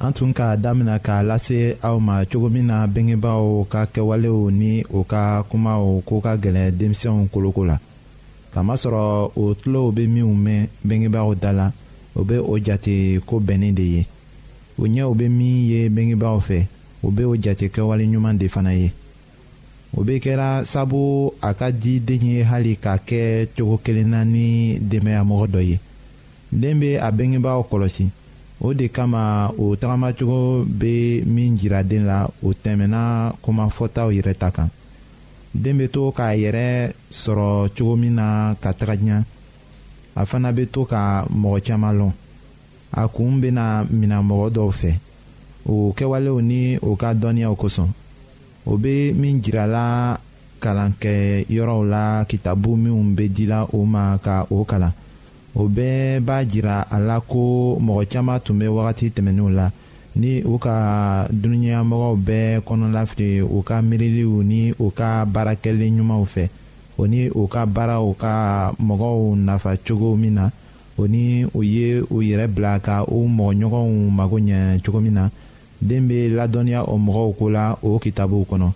an tun k'a damina k'a lase aw ma cogo min na bengebaaw ka kɛwalew ni o ka kumaw ko ka gɛlɛn denmisɛnw koloko la kamasɔrɔ o tulow bɛ minnu mɛn bengebaaw da la o bɛ o jate ko bɛnnen de ye o ɲɛw bɛ min ye bengebaaw fɛ o bɛ o jate kɛwale ɲuman de fana ye o bɛ kɛra sabu a ka di den ye hali k'a kɛ cogo kelen na ni denbayamɔgɔ dɔ ye. den bɛ a bengebaaw kɔlɔsi o de kama o tagamacogo bɛ min jira den la o tɛmɛna kuma fɔtaw yɛrɛ ta kan den bɛ to k'a yɛrɛ sɔrɔ cogo min na ka taga ɲɛ a fana bɛ to ka mɔgɔ caman lɔn a kun bɛna mina mɔgɔ dɔw fɛ o kɛwalew ni o ka dɔnniyaw kosɔn o bɛ min jirala kalan kɛ yɔrɔw la kitabu minnu bɛ dila o ma ka o kalan o bɛɛ b'a jira a la ko mɔgɔ caman tun bɛ wagati tɛmɛnenw la ni u ka dununyamɔgɔw bɛɛ kɔnɔlafili u ka miiriliw ni u ka baarakɛli ɲumanw fɛ o ni u ka baaraw ka mɔgɔw nafa cogo min na o ni u ye u yɛrɛ bila ka u mɔgɔɲɔgɔnw mago ɲɛ cogo min na den bɛ ladɔnniya o mɔgɔw ko la o kitabuw kɔnɔ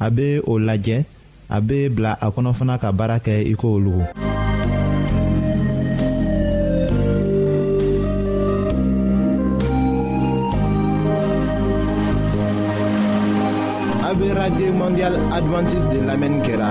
a bɛ o lajɛ a bɛ bila a kɔnɔ fana ka baara kɛ i ko olu. A bɛ radio mondial adventiste de lamɛnni kɛra.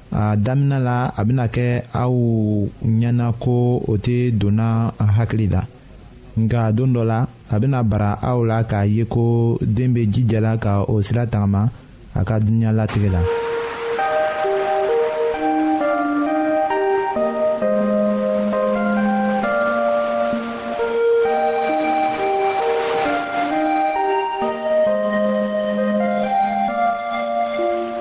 a daminɛ la a bɛna kɛ aw ɲɛna ko o tɛ donna a hakili la nka don dɔ la a bɛna bara aw la k'a ye ko den bɛ jija la ka o sira tagama a ka dunuya latigɛ la.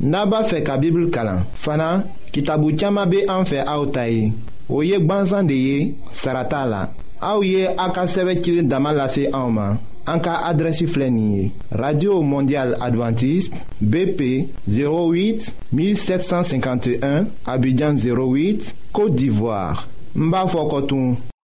n'a b'a fɛ ka bibulu kalan fana kitabu caman bɛ an fɛ aw ta ye o ye gbansan de ye sara t'a la aw ye aw ka sɛbɛn cilen dama lase anw ma an ka adrɛsi filɛ nin ye radio mondial adventiste bp 08 1751 abidjan 08 côte d'ivoire n b'a fɔ kɔtun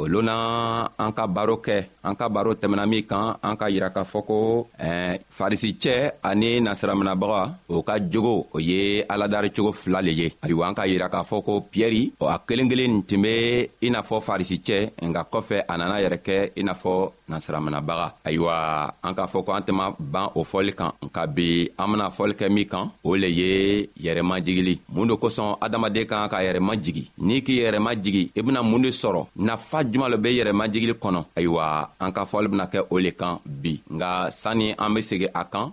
o lo na an ka baro kɛ an ka baro tɛmɛna min kan an ka yira k'a fɔ ko eh, farisicɛ ani nasiraminabaga o ka jogo o ye aladari cogo fila le ye ayiwa an ka yira k'a fɔ ko piyɛri a kelen kelen nin tun be i n'a fɔ farisicɛ nka kɔfɛ a nana yɛrɛ kɛ i n'a fɔ nasiraminabaga ayiwa an k'a fɔ ko an tɛma ban o fɔli kan nka bi an bena fɔli kɛ min kan o le ye yɛrɛma jigili mun do kosɔn adamaden kan ka yɛrɛma jigi n'i k'i yɛrɛma jigi i bena mun de sɔrɔ nafa juman lo be yɛrɛma jigili kɔnɔ ayiwa an ka fɔli bena kɛ o le kan bi nga sanni an be segi a kan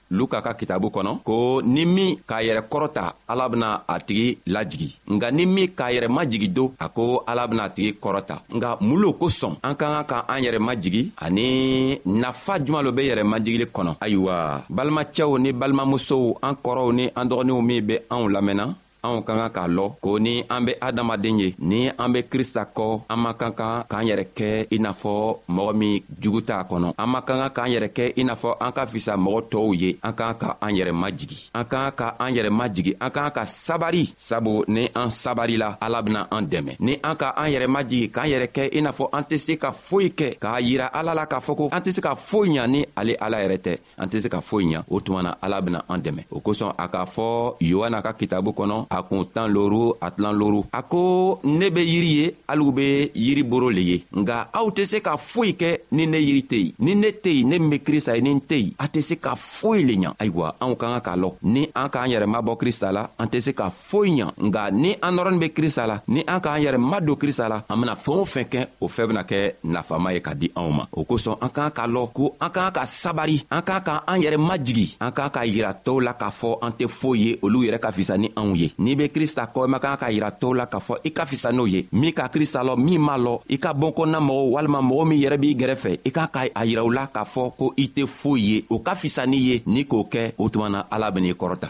luka ka kitabu kɔnɔ ko ni min k'a yɛrɛ kɔrɔta ala bena a tigi lajigi nka ni min k'a yɛrɛ majigi don a ko ala bena a tigi kɔrɔta nka mun lo kosɔn an ka kan ka an yɛrɛ majigi ani nafa juman lo be yɛrɛ majigili kɔnɔ ayiwa balimacɛw ni balimamusow an kɔrɔw ni an dɔgɔninw min be anw lamɛnna anw ka kan k'a lɔn ko ni an be adamaden ye ni an be krista kɔ an man kan kan k'an yɛrɛ kɛ i n'a fɔ mɔgɔ min jugu t'a kɔnɔ an man kan kan k'an yɛrɛ kɛ i n'a fɔ an ka fisa mɔgɔ tɔɔw ye an k'an ka an yɛrɛ majigi an k'an ka an yɛrɛ majigi an k'an ka sabari sabu ni an sabarila ala bena an dɛmɛ ni an ka an yɛrɛ majigi k'an yɛrɛ kɛ i n'a fɔ an tɛ se ka foyi kɛ k'a yira ala la k'a fɔ ko an tɛ se ka foyi ɲa ni ale ala yɛrɛ tɛ an tɛ se ka foyi ɲa o tuma na ala bena an dɛmɛ o kosɔn a k'a fɔ yohana ka kitabu kɔnɔ a kun tan loru a tilan loru a ko ne be yiri ye haliw be yiri boro le ye nga aw tɛ se ka foyi kɛ ni ne yiri tɛ yen ni ne tɛ yen ne min be krista ye ni n tɛ yen a tɛ se ka foyi le ɲa ayiwa anw ka kan k'a lɔn ni an k'an yɛrɛ mabɔ krista la an tɛ se ka foyi ɲa nka ni an nɔrɔnin be krista la ni an k'an yɛrɛ ma don krista la an bena fɛɛn o fɛn kɛ o fɛɛ bena kɛ nafama ye ka di anw ma o kosɔn an k'an k'a lɔn ko an k'an ka sabari an k'an ka an yɛrɛ majigi an k'an ka yira tɔɔw la k'a fɔ an tɛ foyi ye olu yɛrɛ ka fisa ni anw ye n'i be krista kɔ ma k'an ka yira tɔɔw la k'a fɔ i ka fisa n'o ye min ka krista lɔ min m'a lɔ i ka bɔn kɔnɔna mɔgɔw walima mɔgɔ min yɛrɛ b'i gɛrɛfɛ i k'a ka a yira u la k'a fɔ ko i tɛ foyi ye o ka fisa n'i ye n'i k'o kɛ o tuma na ala ben'i kɔrɔta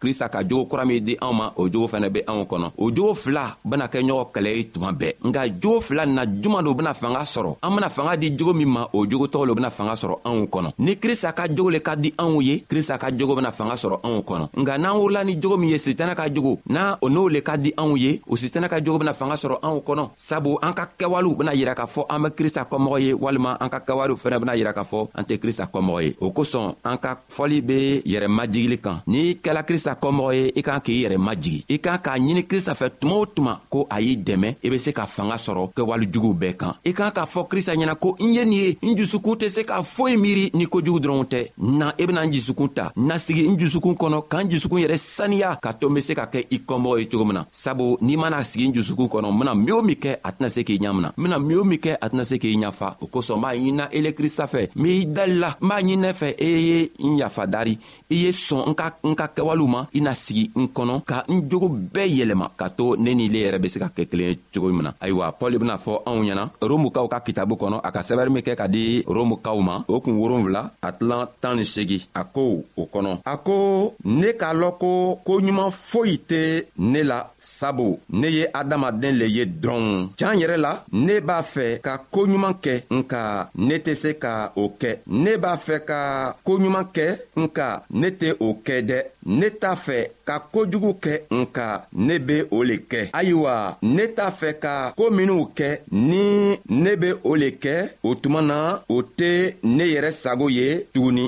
krista ka jogo kura min di anw ma o jogo fɛnɛ be anw kɔnɔ o jogo fila bena kɛ ɲɔgɔn kɛlɛ ye tuma bɛɛ nka jogo fila na juman do bena fanga sɔrɔ an bena fanga di jogo min ma o jogo tɔgɔ lo bena fanga sɔrɔ anw kɔnɔ ni krista ka jogo le ka di anw ye krista ka jogo bena fanga sɔrɔ anw kɔnɔ nka n'an wurila ni jogo min ye sitana ka jogo n'a o n'o le ka di anw ye o sitana ka jogo bena fanga sɔrɔ anw kɔnɔ sabu an ka kɛwalew bena yira k'a fɔ an be krista kɔmɔgɔ ye walima an ka kɛwalew fɛnɛ bena yira k'a fɔ an tɛ krista kɔmɔgɔ ye o kosɔn an ka fɔli be yɛrɛ majigili kan n'i kɛla krista kɔmɔgɔ ye i kan k'i yɛrɛ majigi i kan k'a ɲini krista fɛ tuma o tuma ko a y'i dɛmɛ i be se ka fanga sɔrɔ kɛwale juguw bɛɛ kan i kan k'a fɔ krista ɲɛna ko n ye nin ye n jusukun tɛ se ka foyi miiri ni kojugu dɔrɔnw tɛ na i bena n jusukun ta nasigi n jusukun kɔnɔ k'an jusukun yɛrɛ saniya ka to n be se ka kɛ i kɔmɔgɔ ye cogo min na sabu n'i mana sigi n jusuku kɔnɔ n bena min o min kɛ a tɛna se k'i ɲamina n bena min o min kɛ a tɛna se k'i ɲafa o kosɔn b'a ɲinina ele krista fɛ n b'i dalila n b'a ɲininɛ fɛ e ye n yafa dari i ye sɔn n ka n ka kɛwalew ma i na sigi n kɔnɔ ka n jogo bɛɛ yɛlɛma ka to ne ni le yɛrɛ be se ka kɛ kelen ye cogo min na ayiwa pɔli bena fɔ anw ɲɛna romukaw ka kitabu kɔnɔ a ka sɛbɛri min kɛ ka di romukaw ma o kun wolonfila a tilan tan ni segi a ko o kɔnɔ a ko ne k'a lɔn ko ko ɲuman foyi tɛ ne la sabu ne ye adamaden le ye dɔrɔn can yɛrɛ la ne b'a fɛ ka ko ɲuman kɛ nka ne tɛ se ka o kɛ ne b'a fɛ ka ko ɲuman kɛ nka ne tɛ o kɛ dɛ ne t'a fɛ ka kojugu kɛ nka ne bɛ o le kɛ ayiwa ne t'a fɛ ka ko minnu kɛ ni ne bɛ o le kɛ o tuma na o tɛ ne yɛrɛ sago ye tuguni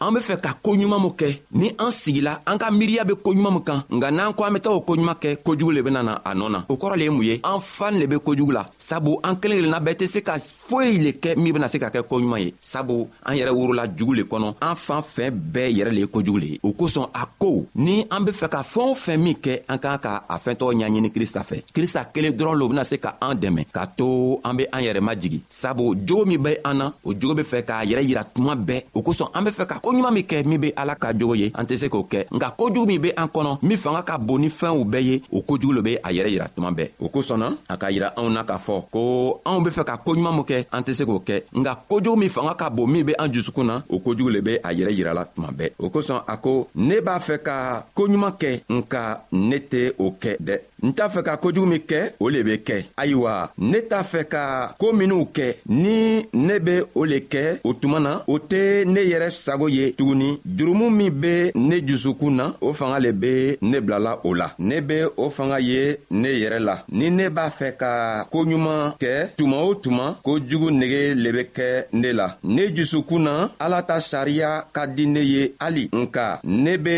an be fɛ ka koo ɲuman min kɛ ni an sigila an ka miiriya be koo ɲuman min kan nka n'an ko an be taa o koo ɲuman kɛ kojugu le bena na a nɔɔ na o kɔrɔ le ye mun ye an fan le be kojugu la sabu an kelen kelenna bɛɛ tɛ se ka foyi le kɛ min bena se ka kɛ koo ɲuman ye sabu an yɛrɛ worola jugu le kɔnɔ an fan fɛn bɛɛ yɛrɛ le ye kojugu le ye o kosɔn a ko ni an be fɛ ka fɛɛn o fɛn min kɛ an k'an ka a fɛɛntɔgɔ ɲaɲini krista fɛ krista kelen dɔrɔn lo bena se ka an dɛmɛ k'a to an be an yɛrɛ majigi sabu jogo min be an na o jogo be fɛ k'a yɛrɛ yira tuma bɛɛ o kosɔn an be fɛ ka ko ɲuman min kɛ min be ala ka jogo ye an tɛ se k'o kɛ nka kojugu min be an kɔnɔ min fanga ka bon ni fɛnw bɛɛ ye o kojugu lo be a yɛrɛ yira tuma bɛɛ o kosɔn na a ka yira anw na k'a fɔ ko anw be fɛ ka ko ɲuman min kɛ an tɛ se k'o kɛ nka kojugu min fanga ka bon min be an jusukun na o kojugu le be a yɛrɛ yira la tuma bɛɛ o kosɔn a ko ne b'a fɛ ka ko ɲuman kɛ nka ne tɛ o kɛ dɛ n t'a fɛ ka kojugu min kɛ o le bɛ kɛ ayiwa ne t'a fɛ ka ko minw kɛ ni ne bɛ o le kɛ o tuma na o tɛ ne yɛrɛ sago ye tuguni jurumu min bɛ ne dusukun na o fanga le bɛ ne bilala o la ne bɛ o fanga ye ne yɛrɛ la ni ne b'a fɛ ka ko ɲuman kɛ tuma o tuma ko jugu nege le bɛ kɛ ne la ne dusukun na ala ta sariya ka di ne ye hali nka ne bɛ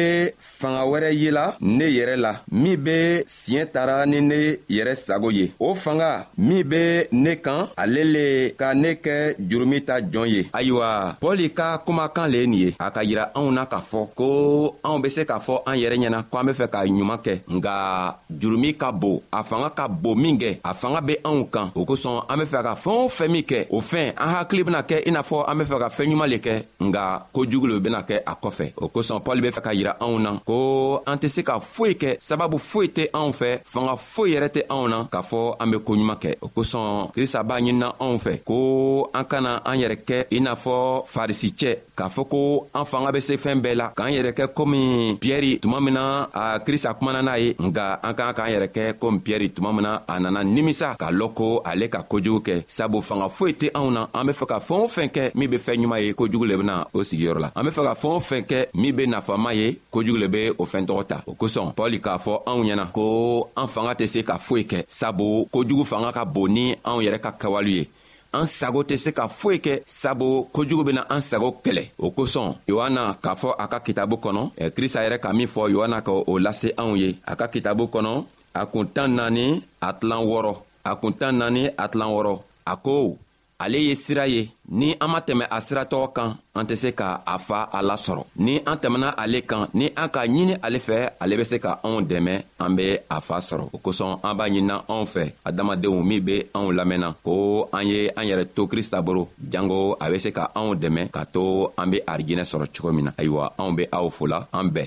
fanga wɛrɛ yela ne yɛrɛ la min be siɲɛ tara ni ne yɛrɛ sago ye o fanga min be ne kan ale le ka ne kɛ jurumi ta jɔn ye ayiwa pɔli ka kumakan le ye nin ye a ka yira anw na k'a fɔ ko anw be se k'a fɔ an yɛrɛ ɲɛna ko an be fɛ ka ɲuman kɛ nga jurumi ka bon a fanga ka bon min kɛ a fanga be anw kan o kosɔn an be fɛ ka fɛɛn o fɛn min kɛ o fɛn an hakili bena kɛ i n'a fɔ an be fɛ ka fɛɛn ɲuman le kɛ nga ko jugu le bena kɛ a kɔfɛ o kosɔn pɔli be fɛ ka yira anw na ko an tɛ se ka foyi kɛ sababu foyi tɛ anw fɛ fanga foyi yɛrɛ tɛ anw na k'a fɔ an be ko ɲuman kɛ o kosɔn krista b'a ɲinina anw fɛ ko an kana an yɛrɛ kɛ i n'a fɔ farisi cɛ k'a fɔ ko an fanga bɛ se fɛɛn bɛɛ la k'an yɛrɛ kɛ komi piyɛri tuma min na a krista kumana n'a ye nka an k'an k'an yɛrɛ kɛ komi piyɛri tuma min na a nana nimisa k'a lɔn ko ale ka kojugu kɛ sabu fanga foyi tɛ anw na an be fɛ ka fɛɛn o fɛn kɛ min be fɛɛn ɲuman ye kojugu le bena o sigiyɔrɔ la an be fɛ ka fɛɛn o fɛn kɛ min be nafama ye kojugu le be o fɛɛn tɔgɔ ta o kosɔn pɔli k'a fɔ anw ɲɛna ko an fanga tɛ se ka foyi kɛ sabu kojugu fanga ka bon ni anw yɛrɛ ka kɛwale ye an sago tɛ se ka foyi kɛ sabu kojugu bɛna an sago kɛlɛ o kosɔn yohana k'a fɔ a ka kitabu kɔnɔ krista yɛrɛ ka min fɔ yohana ka o lase anw ye a ka kitabu kɔnɔ a kun tan naani a tilan wɔɔrɔ a kun tan naani a tilan wɔɔrɔ a ko ale ye sira ye ni an ma tɛmɛ a sira tɔgɔ kan an tɛ se ka a fa a lasɔrɔ ni an tɛmɛna ale kan ni an k'a ɲini ale fɛ ale bɛ se ka anw dɛmɛ an bɛ a fa sɔrɔ o kosɔn an b'a ɲinina anw fɛ adamadenw min be anw lamɛnna ko an ye an yɛrɛ to krista boro janko a bɛ se ka anw dɛmɛ ka to an be arijinɛ sɔrɔ cogo min na ayiwa anw be aw fola an bɛɛ